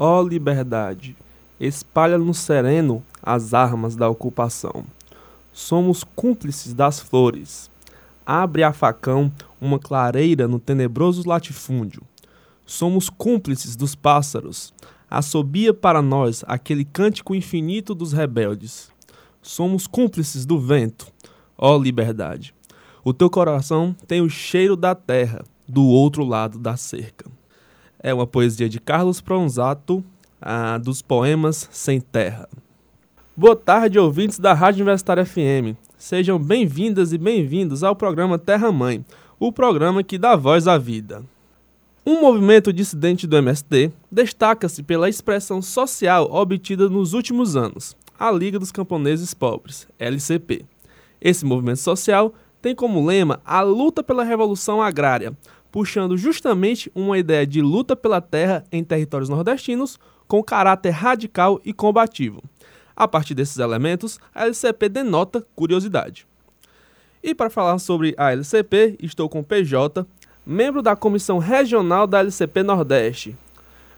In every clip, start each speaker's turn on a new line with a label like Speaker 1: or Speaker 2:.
Speaker 1: Ó liberdade, espalha no sereno as armas da ocupação. Somos cúmplices das flores. Abre a facão uma clareira no tenebroso latifúndio. Somos cúmplices dos pássaros. Assobia para nós aquele cântico infinito dos rebeldes. Somos cúmplices do vento, ó liberdade. O teu coração tem o cheiro da terra do outro lado da cerca. É uma poesia de Carlos Pronzato, ah, dos poemas Sem Terra. Boa tarde, ouvintes da Rádio Universitária FM. Sejam bem-vindas e bem-vindos ao programa Terra Mãe, o programa que dá voz à vida. Um movimento dissidente do MST destaca-se pela expressão social obtida nos últimos anos, a Liga dos Camponeses Pobres, LCP. Esse movimento social tem como lema a luta pela revolução agrária, puxando justamente uma ideia de luta pela terra em territórios nordestinos com caráter radical e combativo. A partir desses elementos, a LCP denota curiosidade. E para falar sobre a LCP, estou com o PJ, membro da Comissão Regional da LCP Nordeste.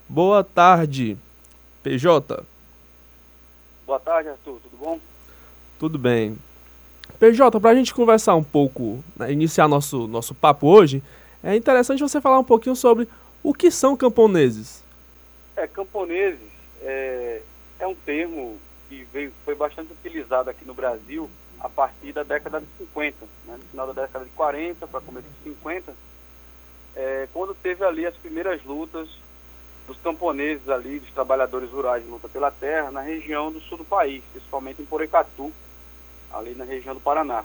Speaker 1: Boa tarde, PJ.
Speaker 2: Boa tarde, Arthur. Tudo bom?
Speaker 1: Tudo bem. PJ, para a gente conversar um pouco, né, iniciar nosso, nosso papo hoje, é interessante você falar um pouquinho sobre o que são camponeses.
Speaker 2: É, camponeses é, é um termo que veio, foi bastante utilizado aqui no Brasil a partir da década de 50, né, no final da década de 40 para começo de 50, é, quando teve ali as primeiras lutas dos camponeses ali, dos trabalhadores rurais de luta pela terra, na região do sul do país, principalmente em Porecatu, ali na região do Paraná.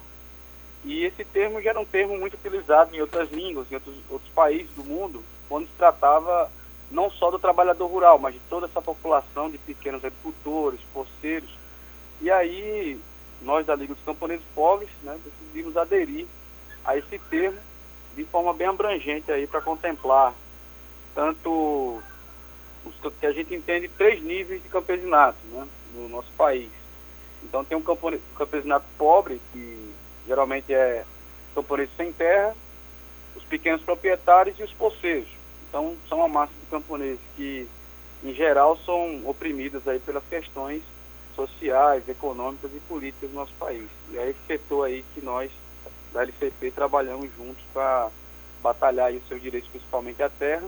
Speaker 2: E esse termo já era um termo muito utilizado em outras línguas, em outros, outros países do mundo, quando se tratava não só do trabalhador rural, mas de toda essa população de pequenos agricultores, poceiros. E aí, nós da Liga dos Camponeses Pobres, né, decidimos aderir a esse termo de forma bem abrangente aí para contemplar tanto os que a gente entende três níveis de campesinato né, no nosso país. Então tem um campesinato pobre, que geralmente é camponês sem terra, os pequenos proprietários e os poceiros. Então são uma massa de camponeses que, em geral, são oprimidos aí pelas questões sociais, econômicas e políticas do nosso país. E é esse setor aí que nós da LCP trabalhamos juntos para batalhar aí os seus direitos, principalmente a terra,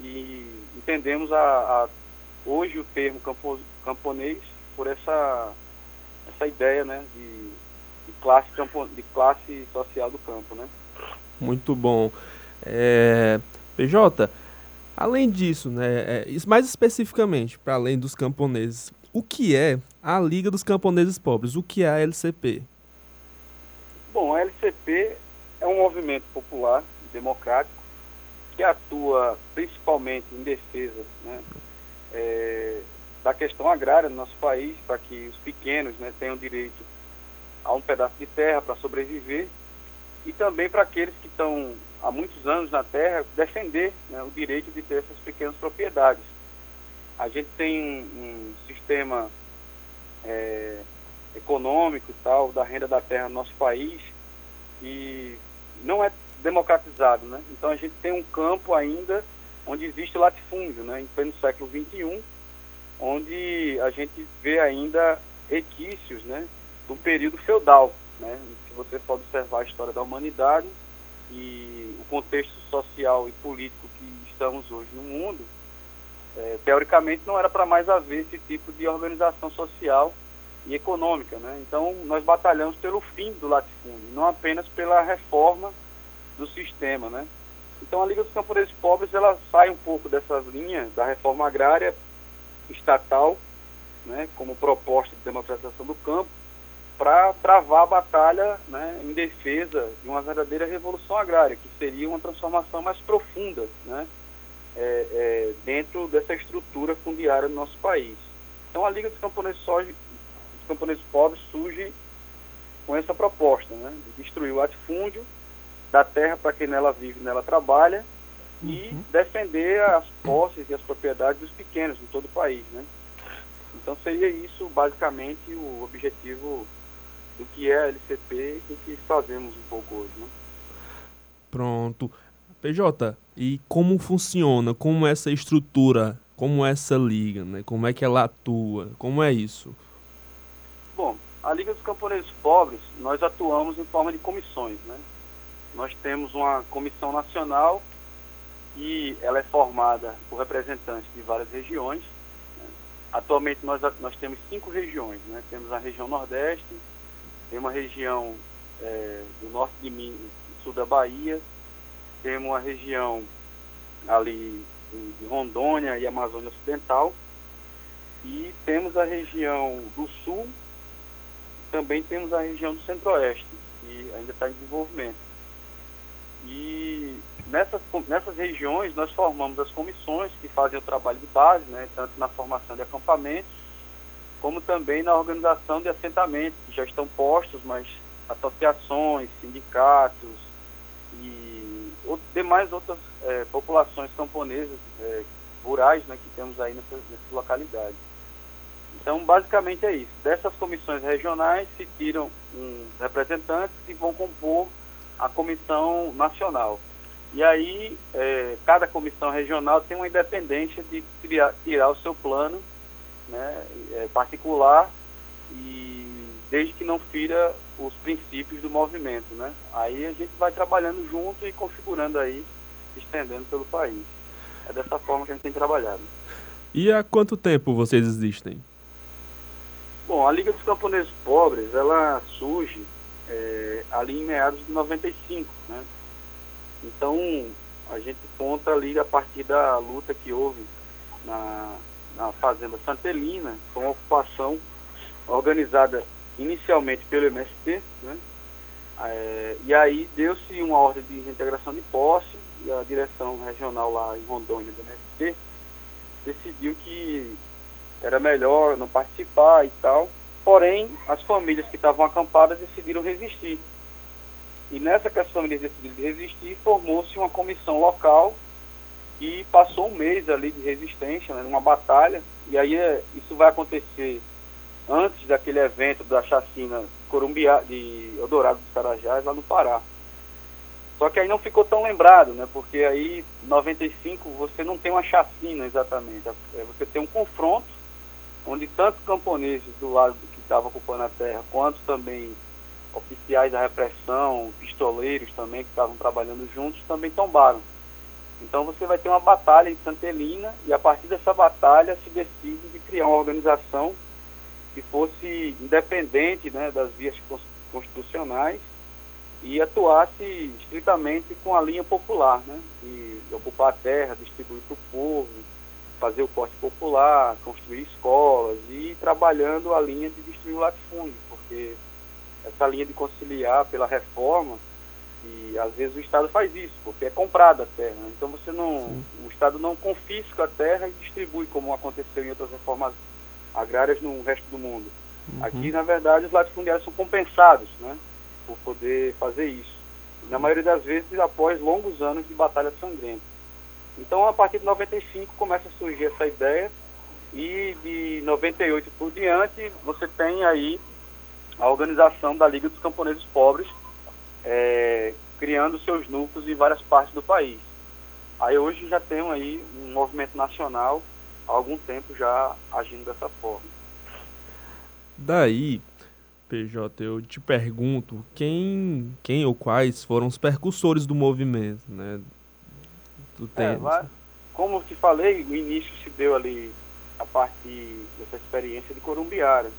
Speaker 2: e entendemos a, a hoje o termo campo, camponês por essa, essa ideia né, de, classe de classe social do campo. Né?
Speaker 1: Muito bom. É, PJ, além disso, né, é, mais especificamente, para além dos camponeses, o que é a Liga dos Camponeses Pobres? O que é a LCP?
Speaker 2: Bom, a LCP é um movimento popular, democrático, que atua principalmente em defesa né, é, da questão agrária no nosso país, para que os pequenos né, tenham direito a um pedaço de terra para sobreviver, e também para aqueles que estão há muitos anos na terra, defender né, o direito de ter essas pequenas propriedades. A gente tem um, um sistema é, econômico e tal, da renda da terra no nosso país, e não é democratizado, né? Então a gente tem um campo ainda onde existe latifúndio, né? Em pleno século XXI, onde a gente vê ainda requisitos, né? Do período feudal, né? Se você for observar a história da humanidade e o contexto social e político que estamos hoje no mundo, é, teoricamente não era para mais haver esse tipo de organização social e econômica. Né? Então, nós batalhamos pelo fim do latifúndio, não apenas pela reforma do sistema. Né? Então, a Liga dos Camponeses Pobres ela sai um pouco dessas linhas da reforma agrária estatal, né, como proposta de democratização do campo, para travar a batalha né, em defesa de uma verdadeira revolução agrária, que seria uma transformação mais profunda né, é, é, dentro dessa estrutura fundiária do nosso país. Então a Liga dos Camponeses, Soja, dos Camponeses Pobres surge com essa proposta, né, de destruir o latifúndio, da terra para quem nela vive e nela trabalha, uhum. e defender as posses e as propriedades dos pequenos em todo o país. Né? Então seria isso basicamente o objetivo do que é a LCP e do que fazemos um pouco hoje. Né?
Speaker 1: Pronto. PJ, e como funciona, como é essa estrutura, como é essa liga, né? como é que ela atua, como é isso?
Speaker 2: Bom, a Liga dos Camponeses Pobres, nós atuamos em forma de comissões. Né? Nós temos uma comissão nacional e ela é formada por representantes de várias regiões. Né? Atualmente nós, nós temos cinco regiões, né? temos a região Nordeste, tem uma região é, do norte de Minas, sul da Bahia, temos uma região ali de Rondônia e Amazônia Ocidental, e temos a região do sul, também temos a região do centro-oeste, que ainda está em desenvolvimento. E nessas, nessas regiões nós formamos as comissões que fazem o trabalho de base, né, tanto na formação de acampamentos, como também na organização de assentamentos, que já estão postos, mas associações, sindicatos e outros, demais outras é, populações camponesas é, rurais né, que temos aí nessas, nessas localidades. Então, basicamente é isso. Dessas comissões regionais se tiram uns representantes que vão compor a comissão nacional. E aí, é, cada comissão regional tem uma independência de criar, tirar o seu plano né, é, particular e desde que não fira os princípios do movimento, né? Aí a gente vai trabalhando junto e configurando aí, estendendo pelo país. É dessa forma que a gente tem trabalhado.
Speaker 1: E há quanto tempo vocês existem?
Speaker 2: Bom, a Liga dos Camponeses Pobres, ela surge é, ali em meados de 95, né? Então, a gente conta ali a partir da luta que houve na, na Fazenda Santelina, com uma ocupação organizada inicialmente pelo MST, né? É, e aí deu-se uma ordem de reintegração de posse e a direção regional lá em Rondônia do MST decidiu que era melhor não participar e tal. Porém, as famílias que estavam acampadas decidiram resistir. E nessa que as famílias decidiram resistir, formou-se uma comissão local e passou um mês ali de resistência, né, numa batalha. E aí é, isso vai acontecer antes daquele evento da chacina Corumbia, de Eldorado dos Carajás, lá no Pará. Só que aí não ficou tão lembrado, né? Porque aí, em 95, você não tem uma chacina exatamente. É, você tem um confronto, onde tanto camponeses do lado que estavam ocupando a terra, quanto também oficiais da repressão, pistoleiros também que estavam trabalhando juntos, também tombaram. Então você vai ter uma batalha em Santelina e a partir dessa batalha se decide de criar uma organização que fosse independente né, das vias constitucionais e atuasse estritamente com a linha popular, né, de, ocupar a terra, distribuir para o povo, fazer o corte popular, construir escolas e trabalhando a linha de destruir o latifúndio, porque essa linha de conciliar pela reforma e às vezes o Estado faz isso, porque é comprada a terra. Né? Então você não, Sim. o Estado não confisca a terra e distribui como aconteceu em outras reformas agrárias no resto do mundo. Uhum. Aqui, na verdade, os latifundiários são compensados, né, por poder fazer isso. E, na maioria das vezes após longos anos de batalha sangrenta. Então, a partir de 95 começa a surgir essa ideia e de 98 por diante você tem aí a organização da Liga dos Camponeses Pobres, é, criando seus núcleos em várias partes do país. Aí hoje já tem aí um movimento nacional, há algum tempo já agindo dessa forma.
Speaker 1: Daí, PJ, eu te pergunto, quem, quem ou quais foram os percussores do movimento, né?
Speaker 2: Do é, vai, como te falei, o início se deu ali a partir dessa experiência de Corumbiara.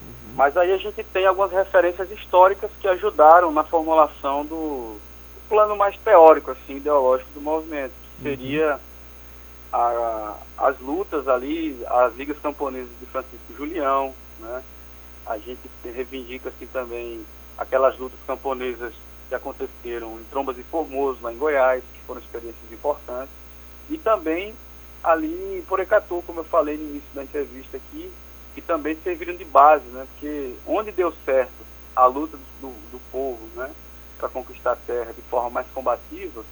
Speaker 2: Uhum. Mas aí a gente tem algumas referências históricas que ajudaram na formulação do, do plano mais teórico, assim, ideológico do movimento, que uhum. seria a, as lutas ali, as ligas camponesas de Francisco Julião, né? A gente reivindica assim também aquelas lutas camponesas que aconteceram em Trombas e Formoso, lá em Goiás, que foram experiências importantes. E também ali em Porecatu, como eu falei no início da entrevista aqui, que também serviram de base, né? Porque onde deu certo a luta do, do povo, né? Para conquistar a terra de forma mais combativa,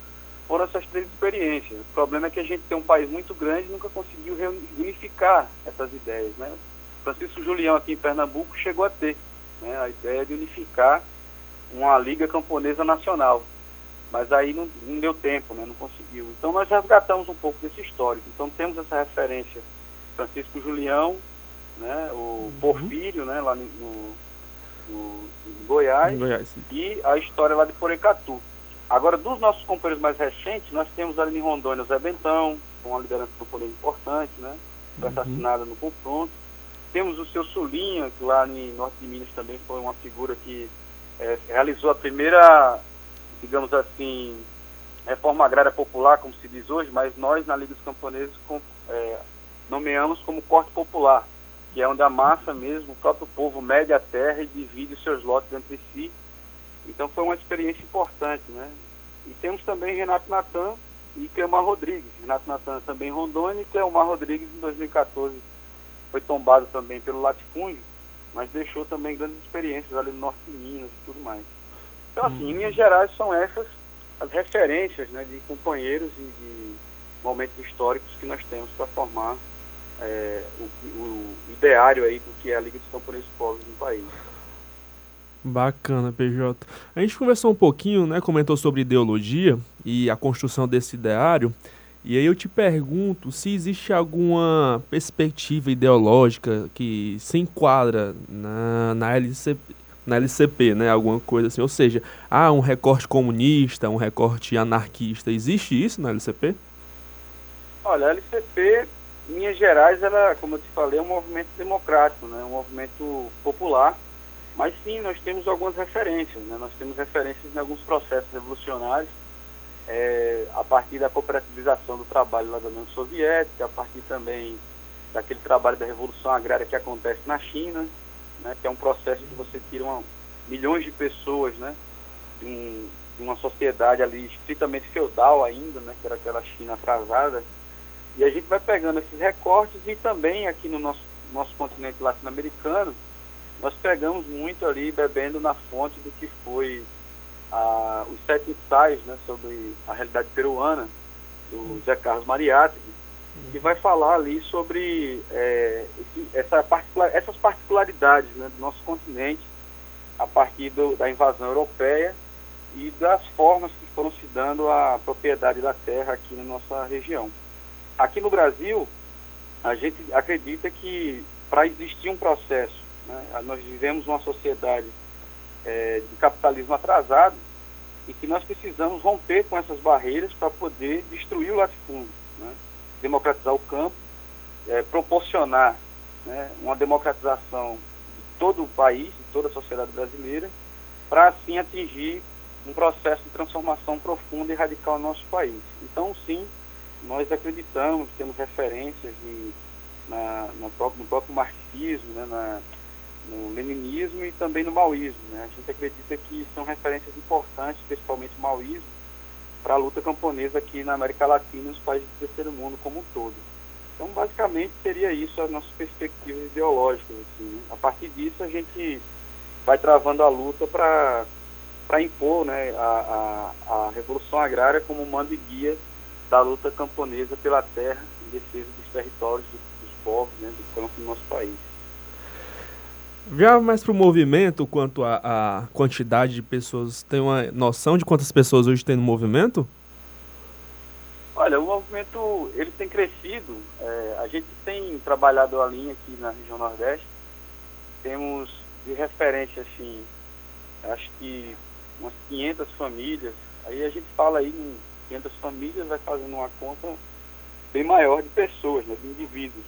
Speaker 2: foram essas três experiências. O problema é que a gente tem um país muito grande e nunca conseguiu unificar essas ideias, né? Francisco Julião aqui em Pernambuco chegou a ter né, a ideia de unificar uma liga camponesa nacional, mas aí não, não deu tempo, né, não conseguiu. Então nós resgatamos um pouco desse histórico. Então temos essa referência Francisco Julião, né, o uhum. Porfírio, né, lá no, no, no Goiás, Goiás e a história lá de Porecatu. Agora, dos nossos companheiros mais recentes, nós temos ali em Rondônia o Zé Bentão, com uma liderança camponesa importante, né, foi uhum. assassinada no confronto. Temos o seu Sulinha, que lá em Norte de Minas também foi uma figura que é, realizou a primeira, digamos assim, reforma agrária popular, como se diz hoje, mas nós na Liga dos Camponeses com, é, nomeamos como corte popular, que é onde a massa mesmo, o próprio povo mede a terra e divide os seus lotes entre si. Então foi uma experiência importante, né? E temos também Renato Natan e Cleomar Rodrigues. Renato Natan também em Rondônia e Cleomar Rodrigues em 2014 foi tombado também pelo latifúndio, mas deixou também grandes experiências ali no norte de Minas e tudo mais. Então, assim, em Minas Gerais são essas as referências né, de companheiros e de momentos históricos que nós temos para formar é, o, o, ideário aí do que é a Liga dos Camponeses Povos no país.
Speaker 1: Bacana, PJ. A gente conversou um pouquinho, né, comentou sobre ideologia e a construção desse ideário. E aí eu te pergunto se existe alguma perspectiva ideológica que se enquadra na, na, LCP, na LCP, né? Alguma coisa assim. Ou seja, há um recorte comunista, um recorte anarquista. Existe isso na LCP?
Speaker 2: Olha, a LCP, em linhas gerais, ela, como eu te falei, é um movimento democrático, né? um movimento popular. Mas sim, nós temos algumas referências, né? Nós temos referências em alguns processos revolucionários é, a partir da cooperativização do trabalho lá da União Soviética, a partir também daquele trabalho da Revolução Agrária que acontece na China, né, que é um processo que você tira uma, milhões de pessoas né, de, um, de, uma sociedade ali estritamente feudal ainda, né, que era aquela China atrasada, e a gente vai pegando esses recortes e também aqui no nosso, nosso continente latino-americano, nós pegamos muito ali, bebendo na fonte do que foi os sete ensaios né, sobre a realidade peruana, do Zé Carlos Mariátegui, que vai falar ali sobre é, esse, essa particular, essas particularidades né, do nosso continente a partir do, da invasão europeia e das formas que foram se dando a propriedade da terra aqui na nossa região. Aqui no Brasil, a gente acredita que para existir um processo, né, nós vivemos uma sociedade é, de capitalismo atrasado e que nós precisamos romper com essas barreiras para poder destruir o latifúndio, né? democratizar o campo, é, proporcionar né, uma democratização de todo o país, de toda a sociedade brasileira, para assim atingir um processo de transformação profunda e radical no nosso país. Então, sim, nós acreditamos, temos referências na, no, próprio, no próprio marxismo, né, na, no leninismo e também no maoísmo. Né? A gente acredita que são referências importantes, principalmente o maoísmo, para a luta camponesa aqui na América Latina e nos países do terceiro mundo como um todo. Então, basicamente, seria isso as nossas perspectivas ideológicas. Assim, né? A partir disso, a gente vai travando a luta para impor né, a, a, a Revolução Agrária como mando e guia da luta camponesa pela terra em defesa dos territórios dos, dos povos, né, do campo do nosso país.
Speaker 1: Já mais para o movimento, quanto à quantidade de pessoas, tem uma noção de quantas pessoas hoje tem no movimento?
Speaker 2: Olha, o movimento ele tem crescido. É, a gente tem trabalhado a linha aqui na região Nordeste. Temos de referência, assim, acho que umas 500 famílias. Aí a gente fala aí em 500 famílias, vai fazendo uma conta bem maior de pessoas, né, de indivíduos.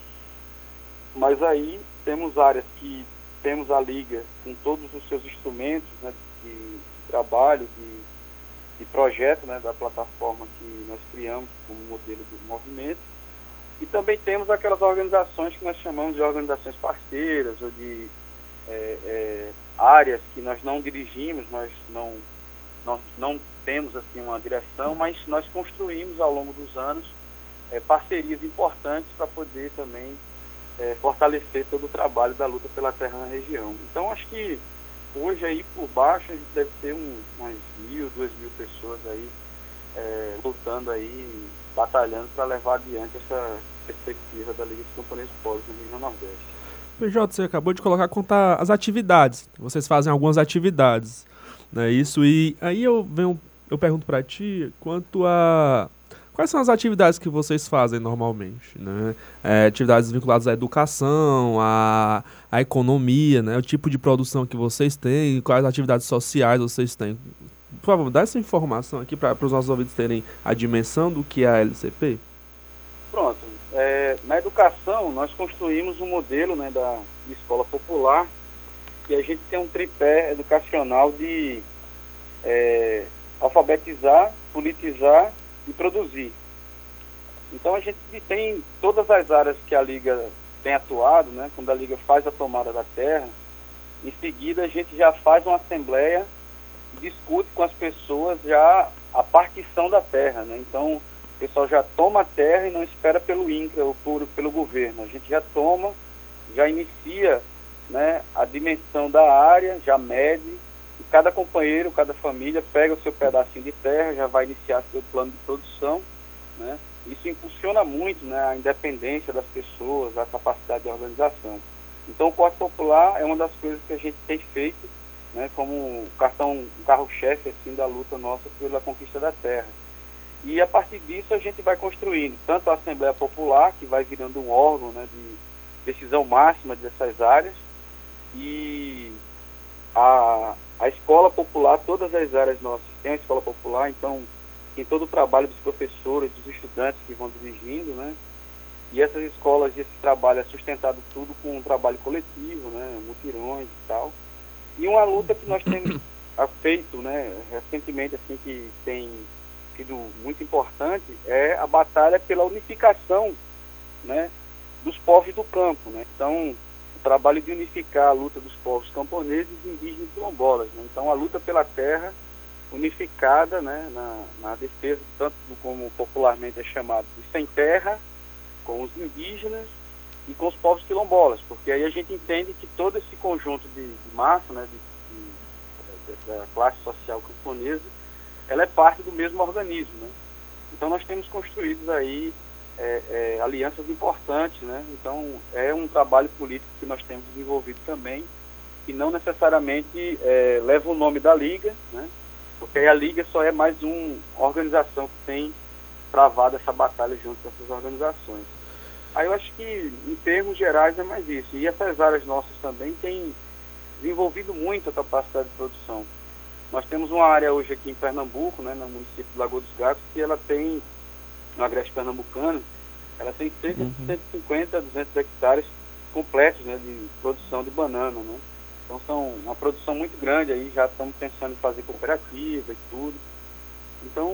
Speaker 2: Mas aí temos áreas que temos a Liga com todos os seus instrumentos né, de, trabalho, de, de projeto né, da plataforma que nós criamos como modelo do movimento. E também temos aquelas organizações que nós chamamos de organizações parceiras ou de é, é, áreas que nós não dirigimos, nós não, nós não temos assim uma direção, mas nós construímos ao longo dos anos é, parcerias importantes para poder também é, fortalecer todo o trabalho da luta pela terra na região. Então acho que hoje aí por baixo a gente deve ter um, umas mil, duas mil pessoas aí é, lutando aí, batalhando para levar adiante essa perspectiva da Liga dos Camponeses Pobres na região Nordeste.
Speaker 1: PJ, você acabou de colocar contar as atividades. Vocês fazem algumas atividades, né? Isso e aí eu venho, eu pergunto para ti quanto a quais são as atividades que vocês fazem normalmente, né? É, atividades vinculadas à educação, à, à economia, né? O tipo de produção que vocês têm, quais atividades sociais vocês têm. Por favor, dá essa informação aqui para os nossos ouvintes terem a dimensão do que é a LCP.
Speaker 2: Pronto. É, na educação, nós construímos um modelo né, da escola popular e a gente tem um tripé educacional de é, alfabetizar, politizar e produzir. Então a gente tem todas as áreas que a Liga tem atuado, né, quando a Liga faz a tomada da terra, em seguida a gente já faz uma assembleia e discute com as pessoas já a partição da terra. Né? Então o pessoal já toma a terra e não espera pelo INCRA ou por, pelo governo. A gente já toma, já inicia né, a dimensão da área, já mede, e cada companheiro, cada família pega o seu pedacinho de terra, já vai iniciar seu plano de produção. Né? Isso impulsiona muito né, a independência das pessoas, a capacidade de organização. Então o corte popular é uma das coisas que a gente tem feito né, como um cartão, um carro-chefe assim, da luta nossa pela conquista da terra. E a partir disso a gente vai construindo tanto a Assembleia Popular, que vai virando um órgão né, de decisão máxima dessas áreas, e a, a escola popular, todas as áreas nossas têm a escola popular, então tem todo o trabalho dos professores, dos estudantes que vão dirigindo, né? E essas escolas, esse trabalho é sustentado tudo com um trabalho coletivo, né? Mutirões e tal. E uma luta que nós temos feito, né? Recentemente, assim, que tem sido muito importante é a batalha pela unificação né, dos povos do campo. Né? Então, trabalho de unificar a luta dos povos camponeses, indígenas e quilombolas. Né? Então, a luta pela terra unificada né, na, na defesa, tanto do, como popularmente é chamado, de sem terra, com os indígenas e com os povos quilombolas, porque aí a gente entende que todo esse conjunto de, de massa, né, de, de, da classe social camponesa, ela é parte do mesmo organismo. Né? Então nós temos construído aí é, é, alianças importantes, né? Então é um trabalho político que nós temos desenvolvido também, e não necessariamente é, leva o nome da Liga, né? Porque a Liga só é mais uma organização que tem travado essa batalha junto com essas organizações. Aí eu acho que, em termos gerais, é mais isso. E essas áreas nossas também têm desenvolvido muito a capacidade de produção. Nós temos uma área hoje aqui em Pernambuco, né, no município de Lagoa dos Gatos, que ela tem, no Agreste Pernambucano, ela tem cerca de 150, 200 hectares completos né, de produção de banana. Né? Então são uma produção muito grande aí, já estamos pensando em fazer cooperativa e tudo. Então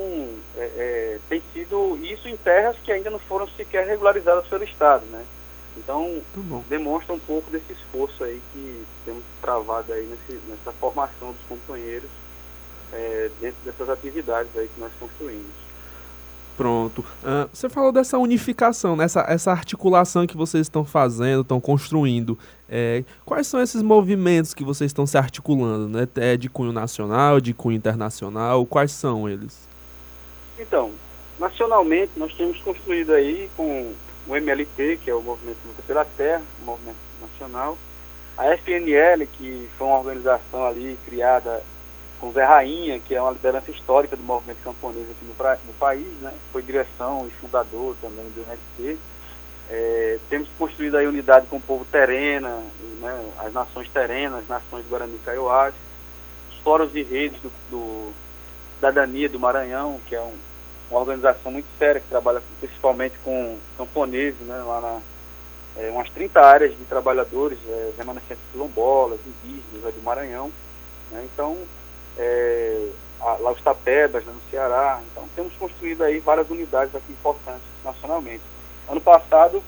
Speaker 2: é, é, tem sido isso em terras que ainda não foram sequer regularizadas pelo Estado, né? Então demonstra um pouco desse esforço aí que temos travado aí nesse, nessa formação dos companheiros é, dentro dessas atividades aí que nós construímos.
Speaker 1: Pronto. Uh, você falou dessa unificação, nessa essa articulação que vocês estão fazendo, estão construindo. É, quais são esses movimentos que vocês estão se articulando? Né? É de cunho nacional, de cunho internacional? Quais são eles?
Speaker 2: Então, nacionalmente nós temos construído aí com o MLT, que é o Movimento Luta pela Terra, o movimento nacional, a FNL, que foi uma organização ali criada com Zé Rainha, que é uma liderança histórica do movimento camponês aqui no, no país, né? foi direção e fundador também do MST. É, temos construído aí unidade com o povo terena, né? as nações terenas, as nações Guarani Kaiowás, os fóruns de redes do, do Cidadania do Maranhão, que é um, uma organização muito séria que trabalha principalmente com camponeses, né? lá na, é, umas 30 áreas de trabalhadores, é, remanescentes quilombolas, indígenas do Maranhão. Né? Então, é, a, lá os Tapebas, né, no Ceará. Então temos construído aí várias unidades aqui importantes nacionalmente. Ano passado,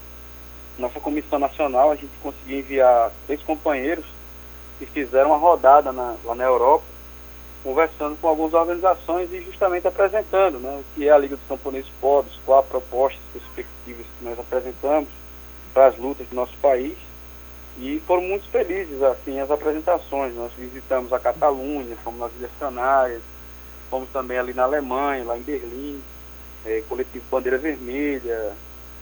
Speaker 2: nossa comissão nacional, a gente conseguiu enviar três companheiros que fizeram uma rodada na, lá na Europa, conversando com algumas organizações e justamente apresentando né, o que é a Liga dos Camponeses Pobres, proposta, as perspectivas que nós apresentamos para as lutas do nosso país. E foram muito felizes assim as apresentações. Nós visitamos a Catalunha, fomos nas Ilhas Canárias, fomos também ali na Alemanha, lá em Berlim, é, coletivo Bandeira Vermelha,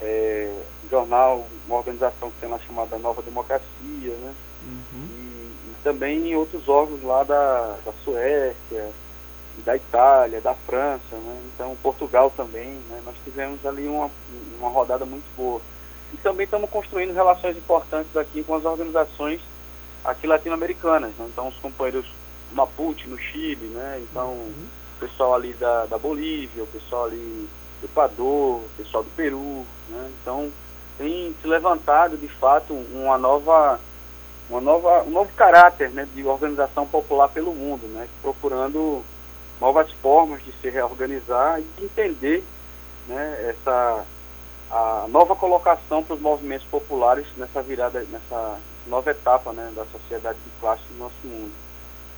Speaker 2: é, jornal, uma organização que tem lá chamada Nova Democracia, né? Uhum. E, e, também em outros órgãos lá da, da Suécia, da Itália, da França, né? Então Portugal também, né? Nós tivemos ali uma, uma rodada muito boa. E também estamos construindo relações importantes aqui com as organizações aqui latino-americanas. Né? Então, os companheiros Mapuche, no Chile, né? Então, uhum. o pessoal ali da, da Bolívia, o pessoal ali do Equador, o pessoal do Peru, né? Então, tem se levantado, de fato, uma nova, uma nova, um novo caráter né, de organização popular pelo mundo, né? Procurando novas formas de se reorganizar e entender né, essa a nova colocação para os movimentos populares nessa virada, nessa nova etapa né, da sociedade de classe do nosso mundo.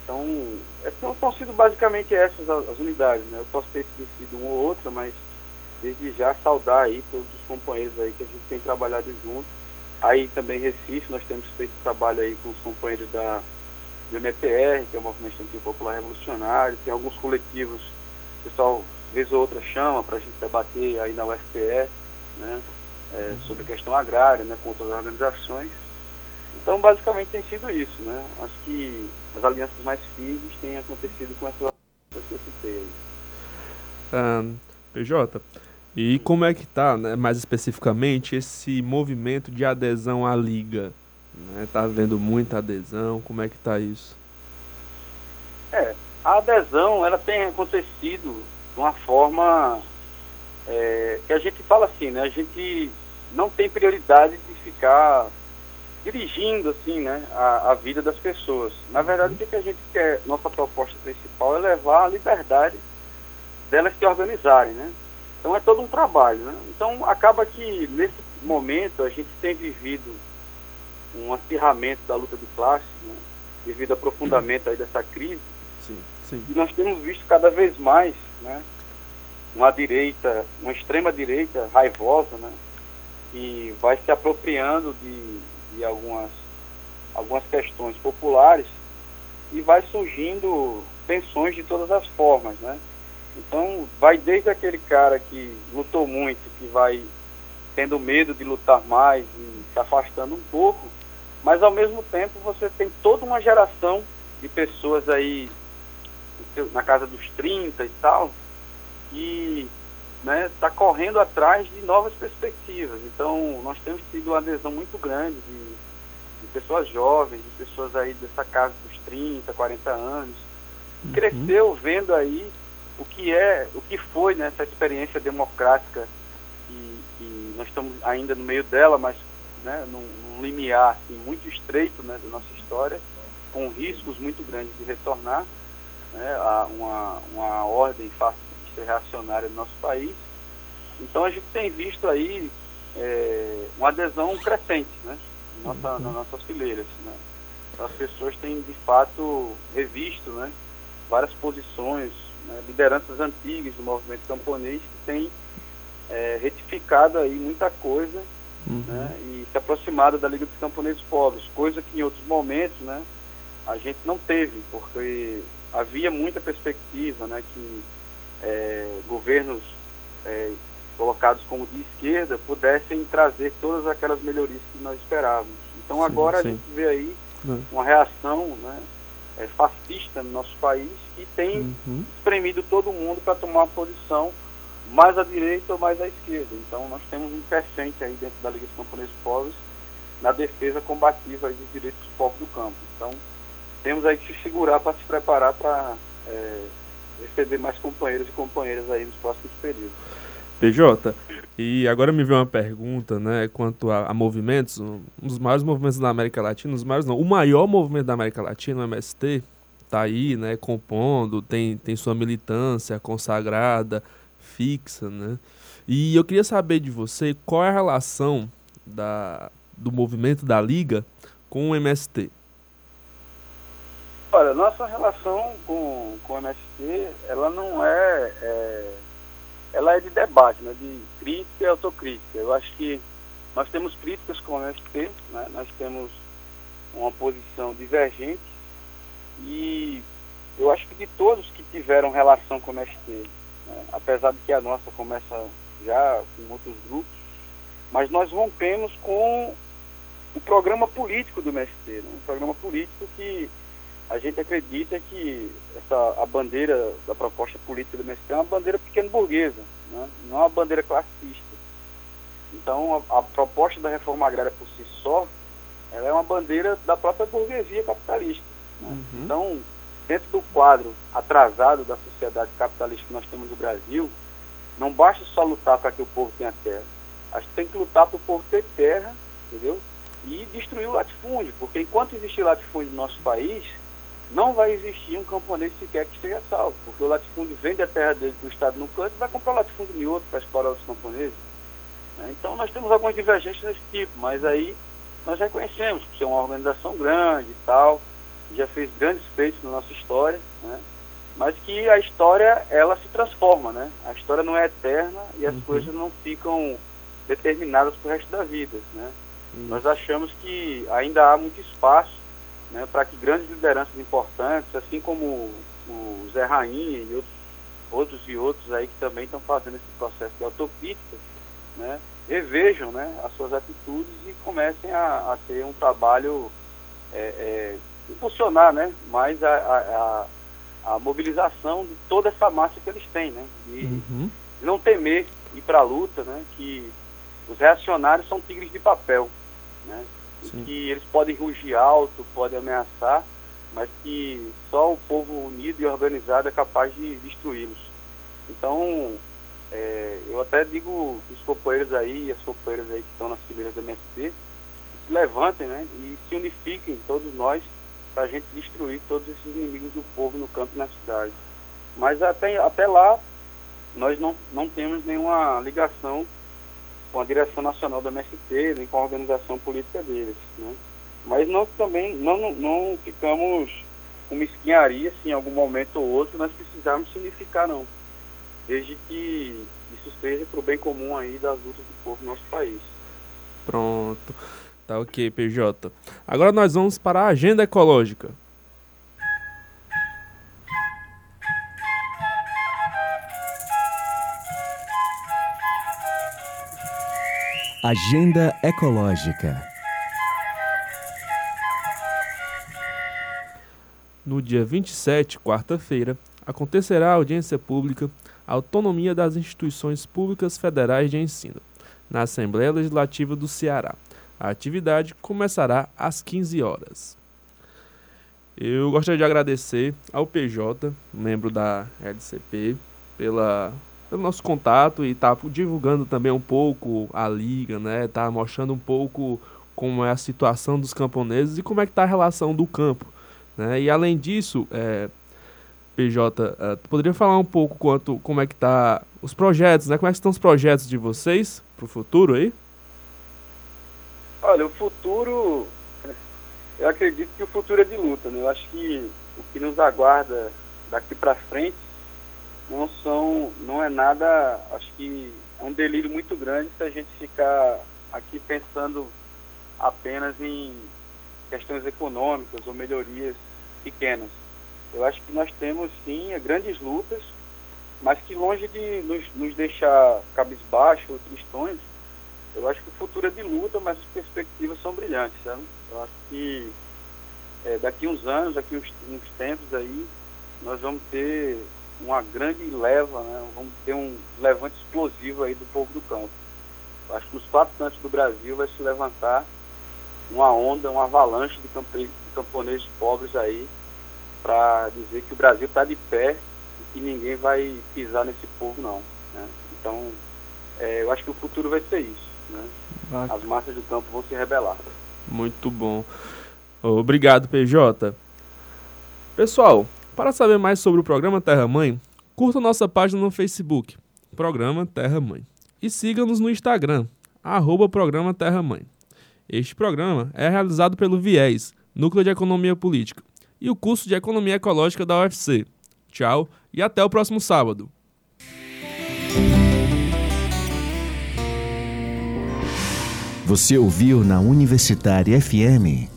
Speaker 2: Então, essas são sido basicamente essas as, as unidades. Né? Eu posso ter esquecido uma ou outra, mas desde já saudar aí todos os companheiros aí que a gente tem trabalhado junto. Aí também Recife, nós temos feito trabalho aí com os companheiros da do MPR, que é o Movimento Estudantil Popular Revolucionário, tem alguns coletivos, o pessoal vez ou outra chama para a gente debater aí na UFPE né, é, sobre a questão agrária, né, com outras organizações. Então, basicamente, tem sido isso. Né? Acho que as alianças mais firmes têm acontecido com essas que eu citei.
Speaker 1: Um, PJ, e como é que está, né, mais especificamente, esse movimento de adesão à Liga? Está né? havendo muita adesão, como é que está isso?
Speaker 2: É, a adesão ela tem acontecido de uma forma é, que a gente fala assim, né? A gente não tem prioridade de ficar dirigindo assim, né, a, a vida das pessoas. Na verdade, o que a gente quer, nossa proposta principal é levar a liberdade delas se organizarem, né? Então é todo um trabalho, né? Então acaba que nesse momento a gente tem vivido um acirramento da luta de classe, né? devido ao aprofundamento aí dessa crise.
Speaker 1: Sim, sim.
Speaker 2: E nós temos visto cada vez mais, né, uma direita, uma extrema direita raivosa, né? Que vai se apropriando de, de algumas, algumas questões populares e vai surgindo tensões de todas as formas, né? Então, vai desde aquele cara que lutou muito, que vai tendo medo de lutar mais e se afastando um pouco, mas ao mesmo tempo você tem toda uma geração de pessoas aí na casa dos 30 e tal, que está né, tá correndo atrás de novas perspectivas. Então, nós temos tido uma adesão muito grande de, de pessoas jovens, de pessoas aí dessa casa dos 30, 40 anos, uhum. cresceu vendo aí o que é, o que foi nessa né, experiência democrática e, e, nós estamos ainda no meio dela, mas né, num, num limiar assim, muito estreito né, da nossa história, com riscos muito grandes de retornar né, a uma, uma ordem fácil ser reacionária no nosso país. Então a gente tem visto aí é, uma adesão crescente né, nossa, uhum. nas nossas fileiras. Né. As pessoas têm de fato revisto né, várias posições, né, lideranças antigas do movimento camponês que têm é, retificado aí muita coisa uhum. né, e se aproximado da Liga dos Camponeses Pobres, coisa que em outros momentos né, a gente não teve, porque havia muita perspectiva né, que é, governos é, colocados como de esquerda pudessem trazer todas aquelas melhorias que nós esperávamos. Então agora sim. a gente vê aí é. uma reação né, é, fascista no nosso país que tem uhum. espremido todo mundo para tomar uma posição mais à direita ou mais à esquerda. Então nós temos um crescente aí dentro da Liga dos Camponeses Pobres na defesa combativa dos direitos dos povos do campo. Então temos aí que se segurar para se preparar para é, receber mais companheiros e companheiras aí nos próximos períodos.
Speaker 1: PJ, e agora me veio uma pergunta, né, quanto a, a, movimentos, um dos maiores movimentos da América Latina, os maiores não, o maior movimento da América Latina, o MST, está aí, né, compondo, tem, tem sua militância consagrada, fixa, né, e eu queria saber de você qual é a relação da, do movimento da Liga com o MST.
Speaker 2: Olha, nossa relação com, com o MST, ela não é, é, ela é de debate, né, de crítica e autocrítica. Eu acho que nós temos críticas com o MST, né, nós temos uma posição divergente e eu acho que de todos que tiveram relação com o MST, né, apesar de que a nossa começa já com outros grupos, mas nós rompemos com o programa político do MST, né, um programa político que a gente acredita que essa, a bandeira da proposta política do MST é uma bandeira pequeno burguesa, né? não é uma bandeira classista. Então, a, a, proposta da reforma agrária por si só, ela é uma bandeira da própria burguesia capitalista. Né? Uhum. Então, dentro do quadro atrasado da sociedade capitalista que nós temos no Brasil, não basta só lutar para que o povo tenha terra. A gente tem que lutar para o povo ter terra, entendeu? E destruir o latifúndio, porque enquanto existir latifúndio no nosso país, não vai existir um camponês sequer que esteja salvo, porque o latifúndio vende a terra dele do Estado no canto e vai comprar o latifúndio em outro para explorar os camponeses. Né? Então nós temos algumas divergências desse tipo, mas aí nós reconhecemos que é uma organização grande e tal, já fez grandes feitos na nossa história, né? mas que a história ela se transforma, né? A história não é eterna e as uhum. coisas não ficam determinadas para o resto da vida, né? Uhum. Nós achamos que ainda há muito espaço né, para que grandes lideranças importantes, assim como o Zé Rainha e outros, outros e outros aí que também estão fazendo esse processo de autocrítica, né, revejam né, as suas atitudes e comecem a, a ter um trabalho é, é, impulsionar né, mais a, a, a, mobilização de toda essa massa que eles têm, né, de, uhum. de não temer ir para a luta, né, que os reacionários são tigres de papel, né, que eles podem rugir alto, podem ameaçar, mas que só o povo unido e organizado é capaz de destruí-los. Então, é, eu até digo os companheiros aí, as companheiras aí que estão nas fileiras do MST, se levantem né, e se unifiquem, todos nós, para a gente destruir todos esses inimigos do povo no campo e na cidade. Mas até, até lá, nós não, não temos nenhuma ligação com a direção nacional do MST, nem com a organização política deles. Né? Mas nós também não, não, não ficamos com mesquinharia se em algum momento ou outro nós precisarmos significar, não. Desde que isso seja para o bem comum aí das lutas do povo do nosso país.
Speaker 1: Pronto. Tá ok, PJ. Agora nós vamos para a agenda ecológica.
Speaker 3: Agenda Ecológica.
Speaker 1: No dia 27, quarta-feira, acontecerá a audiência pública Autonomia das Instituições Públicas Federais de Ensino, na Assembleia Legislativa do Ceará. A atividade começará às 15 horas. Eu gostaria de agradecer ao PJ, membro da LCP, pela nosso contato e tá divulgando também um pouco a liga, né? Tá mostrando um pouco como é a situação dos camponeses e como é que tá a relação do campo, né? E além disso, é, PJ, uh, poderia falar um pouco quanto como é que tá os projetos, né? Como é que estão os projetos de vocês para o futuro aí?
Speaker 2: Olha, o futuro, eu acredito que o futuro é de luta, né? Eu acho que o que nos aguarda daqui para frente não são, não é nada, acho que é um delírio muito grande se a gente ficar aqui pensando apenas em questões econômicas ou melhorias pequenas. Eu acho que nós temos sim grandes lutas, mas que longe de nos, nos deixar cabisbaixo ou tristões, eu acho que o futuro é de luta, mas as perspectivas são brilhantes, sabe? Eu acho que é, daqui uns anos, daqui uns, uns tempos aí, nós vamos ter uma grande leva, né? vamos ter um levante explosivo aí do povo do campo. Acho que nos quatro cantos do Brasil vai se levantar uma onda, uma avalanche de, campe, de camponeses pobres aí para dizer que o Brasil está de pé e que ninguém vai pisar nesse povo não. Né? Então, é, eu acho que o futuro vai ser isso. Né? As massas do campo vão se rebelar.
Speaker 1: Muito bom. Obrigado, PJ. Pessoal, para saber mais sobre o programa Terra Mãe, curta nossa página no Facebook, Programa Terra Mãe, e siga-nos no Instagram, arroba Programa Terra Mãe. Este programa é realizado pelo VIES, Núcleo de Economia Política, e o curso de Economia Ecológica da UFC. Tchau e até o próximo sábado.
Speaker 3: Você ouviu na Universitária FM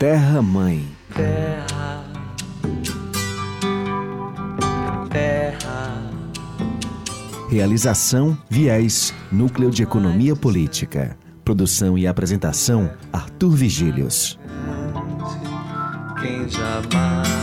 Speaker 3: Terra Mãe.
Speaker 4: Terra, terra,
Speaker 3: Realização Viés, Núcleo de Economia Política. Produção e apresentação Arthur Vigílios.
Speaker 4: quem jamais